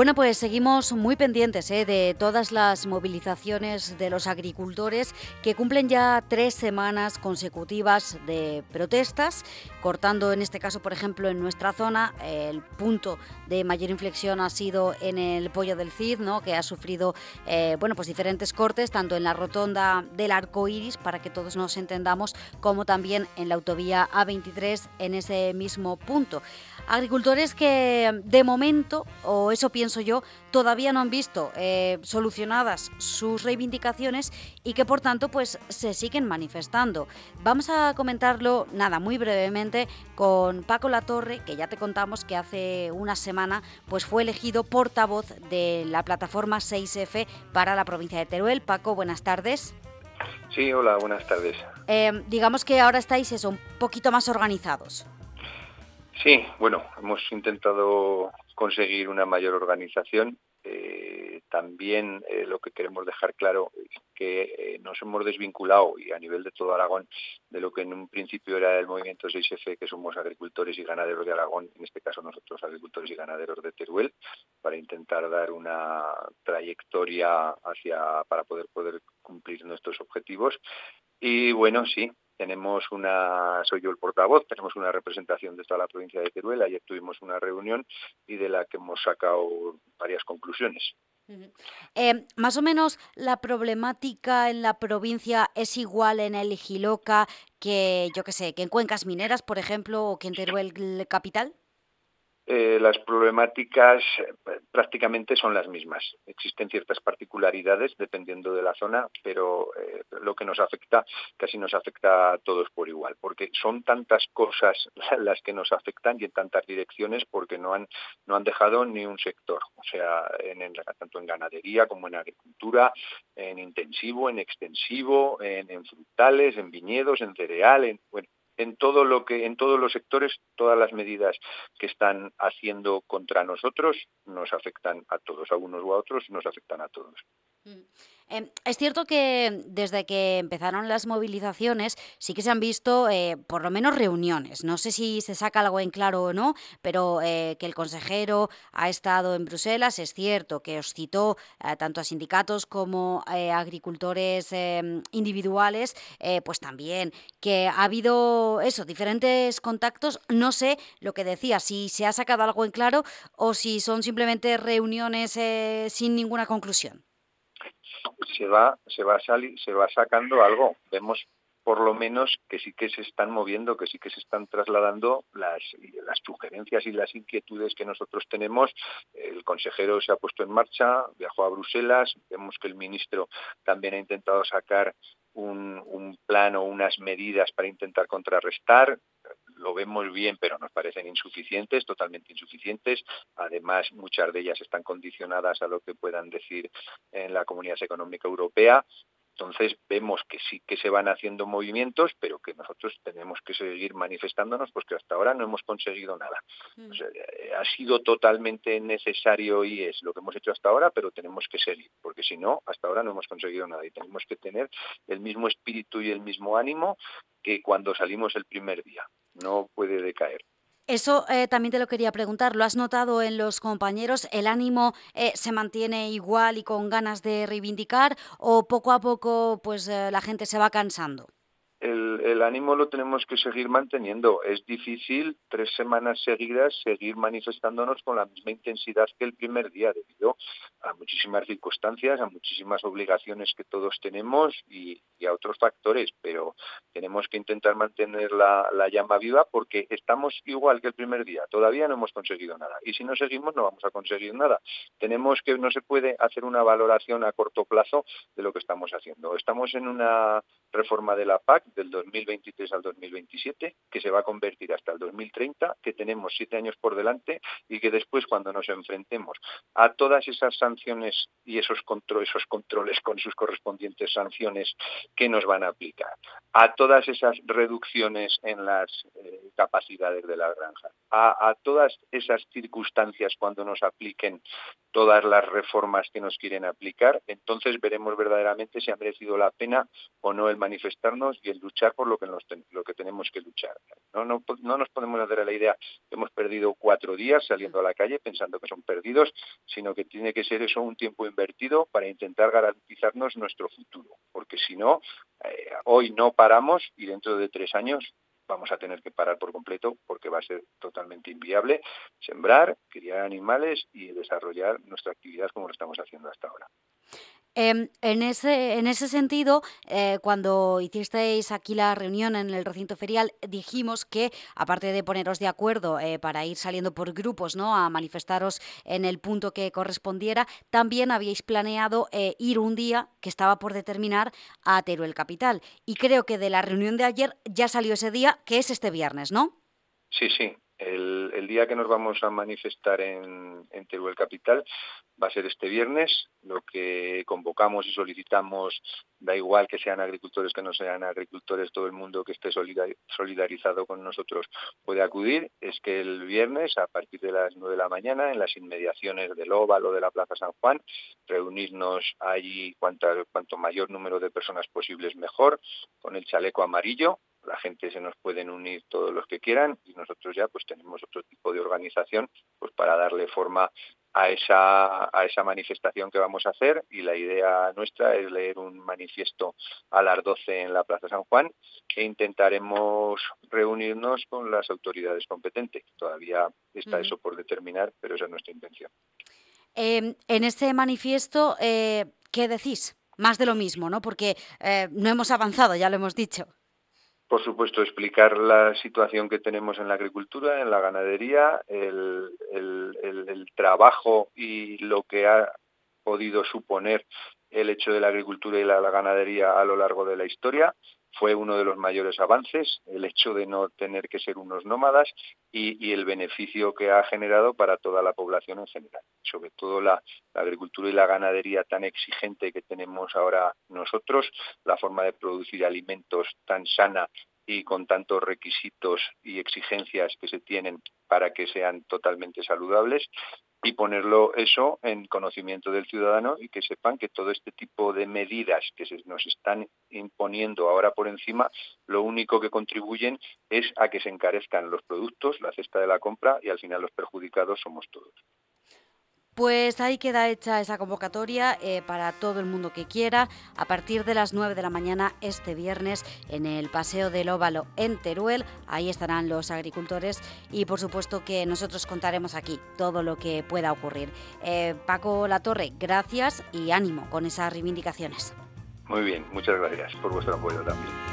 Bueno, pues seguimos muy pendientes ¿eh? de todas las movilizaciones de los agricultores que cumplen ya tres semanas consecutivas de protestas, cortando en este caso, por ejemplo, en nuestra zona, el punto de mayor inflexión ha sido en el pollo del Cid, ¿no? que ha sufrido eh, bueno, pues diferentes cortes, tanto en la rotonda del arco iris, para que todos nos entendamos, como también en la autovía A23 en ese mismo punto. Agricultores que de momento, o eso pienso yo, todavía no han visto eh, solucionadas sus reivindicaciones y que por tanto pues se siguen manifestando. Vamos a comentarlo, nada, muy brevemente con Paco Latorre, que ya te contamos que hace una semana pues fue elegido portavoz de la plataforma 6F para la provincia de Teruel. Paco, buenas tardes. Sí, hola, buenas tardes. Eh, digamos que ahora estáis eso, un poquito más organizados. Sí, bueno, hemos intentado conseguir una mayor organización. Eh, también eh, lo que queremos dejar claro es que eh, nos hemos desvinculado y a nivel de todo Aragón de lo que en un principio era el movimiento 6F, que somos agricultores y ganaderos de Aragón, en este caso nosotros agricultores y ganaderos de Teruel, para intentar dar una trayectoria hacia para poder poder cumplir nuestros objetivos. Y bueno, sí, tenemos una, soy yo el portavoz, tenemos una representación de toda la provincia de Teruel, ayer tuvimos una reunión y de la que hemos sacado varias conclusiones. Eh, más o menos la problemática en la provincia es igual en el Giloca que, yo que sé, que en Cuencas Mineras, por ejemplo, o que en Teruel capital. Eh, las problemáticas eh, prácticamente son las mismas. Existen ciertas particularidades dependiendo de la zona, pero eh, lo que nos afecta casi nos afecta a todos por igual, porque son tantas cosas las que nos afectan y en tantas direcciones porque no han no han dejado ni un sector, o sea, en, tanto en ganadería como en agricultura, en intensivo, en extensivo, en, frutales, en viñedos, en cereal, en en todo lo que en todos los sectores todas las medidas que están haciendo contra nosotros nos afectan a todos a unos u a otros nos afectan a todos mm. Em, es cierto que desde que empezaron las movilizaciones sí que se han visto eh, por lo menos reuniones. No sé si se saca algo en claro o no, pero eh, que el consejero ha estado en Bruselas. Es cierto que os citó eh, tanto a sindicatos como a agricultores em, individuales, pues también que ha habido eso, diferentes contactos. No sé lo que decía, si se ha sacado algo en claro o si son simplemente reuniones sin ninguna conclusión se va se va se va sacando algo. Vemos por lo menos que sí que se están moviendo, que sí que se están trasladando las, las sugerencias y las inquietudes que nosotros tenemos. El consejero se ha puesto en marcha, viajó a Bruselas, vemos que el ministro también ha intentado sacar un, un plan o unas medidas para intentar contrarrestar lo vemos bien, pero nos parecen insuficientes, totalmente insuficientes. Además, muchas de ellas están condicionadas a lo que puedan decir en la Comunidad Económica Europea. Entonces vemos que sí que se van haciendo movimientos, pero que nosotros tenemos que seguir manifestándonos porque hasta ahora no hemos conseguido nada. Mm. Eh, ha sido totalmente necesario y es lo que hemos hecho hasta ahora, pero tenemos que seguir, porque si no, hasta ahora no hemos conseguido nada y tenemos que tener el mismo espíritu y el mismo ánimo que cuando salimos el primer día. No puede decaer. Eso eh, también te lo quería preguntar. ¿Lo has notado en los compañeros? ¿El ánimo eh, se mantiene igual y con ganas de reivindicar o poco a poco pues eh, la gente se va cansando? El, ánimo lo tenemos que seguir manteniendo. Es difícil tres semanas seguidas seguir manifestándonos con la misma intensidad que el primer día, debido a muchísimas circunstancias, a muchísimas obligaciones que todos tenemos y, a otros factores, pero tenemos que intentar mantener la, la, llama viva porque estamos igual que el primer día. Todavía no hemos conseguido nada y si no seguimos no vamos a conseguir nada. Tenemos que no se puede hacer una valoración a corto plazo de lo que estamos haciendo. Estamos en una reforma de la PAC del 2023 al 2027, que se va a convertir hasta el 2030, que tenemos siete años por delante y que después cuando nos enfrentemos a todas esas sanciones y esos, esos controles con sus correspondientes sanciones que nos van a aplicar, a todas esas reducciones en las eh, capacidades de la granja, a, a todas esas circunstancias cuando nos apliquen todas las reformas que nos quieren aplicar, entonces veremos verdaderamente si ha merecido la pena o no el manifestarnos y el luchar por lo que, lo que tenemos que luchar. No, no, no nos podemos hacer a la idea que hemos perdido cuatro días saliendo a la calle pensando que son perdidos, sino que tiene que ser eso un tiempo invertido para intentar garantizarnos nuestro futuro, porque si no, eh, hoy no paramos y dentro de tres años vamos a tener que parar por completo porque va a ser totalmente inviable sembrar, criar animales y desarrollar nuestra actividad como lo estamos haciendo hasta ahora. Em, en, ese, en ese sentido, eh, cuando hicisteis aquí la reunión en el recinto ferial, dijimos que, aparte de poneros de acuerdo eh, para ir saliendo por grupos ¿no? a manifestaros en el punto que correspondiera, también habíais planeado eh, ir un día que estaba por determinar a Teruel Capital. Y creo que de la reunión de ayer ya salió ese día, que es este viernes, ¿no? Sí, sí. El, día que nos vamos a manifestar en, en Teruel Capital va a ser este viernes. Lo que convocamos y solicitamos, da igual que sean agricultores que no sean agricultores, todo el mundo que esté solidarizado con nosotros puede acudir, es que el viernes a partir de las 9 de la mañana en las inmediaciones del óvalo de la Plaza San Juan, reunirnos allí cuanto, cuanto mayor número de personas posibles mejor, con el chaleco amarillo, la gente se nos pueden unir todos los que quieran y nosotros ya pues tenemos otro tipo de organización pues para darle forma a esa, a esa manifestación que vamos a hacer y la idea nuestra es leer un manifiesto a las 12 en la Plaza San Juan e intentaremos reunirnos con las autoridades competentes. Todavía está eso por determinar, pero esa es nuestra intención. Em, en ese manifiesto, eh, ¿qué decís? Más de lo mismo, ¿no? Porque eh, no hemos avanzado, ya lo hemos dicho por supuesto, explicar la situación que tenemos en la agricultura, en la ganadería, el, trabajo y lo que ha podido suponer el hecho de la agricultura y la ganadería a lo largo de la historia, fue uno de los mayores avances, el hecho de no tener que ser unos nómadas y, el beneficio que ha generado para toda la población en general. Sobre todo la, agricultura y la ganadería tan exigente que tenemos ahora nosotros, la forma de producir alimentos tan sana y con tantos requisitos y exigencias que se tienen para que sean totalmente saludables y ponerlo eso en conocimiento del ciudadano y que sepan que todo este tipo de medidas que se nos están imponiendo ahora por encima, lo único que contribuyen es a que se encarezcan los productos, la cesta de la compra y al final los perjudicados somos todos. Pues ahí queda hecha esa convocatoria eh, para todo el mundo que quiera a partir de las 9 de la mañana este viernes en el Paseo del Óvalo en Teruel. Ahí estarán los agricultores y por supuesto que nosotros contaremos aquí todo lo que pueda ocurrir. Eh, Paco Latorre, gracias y ánimo con esas reivindicaciones. Muy bien, muchas gracias por vuestro apoyo también.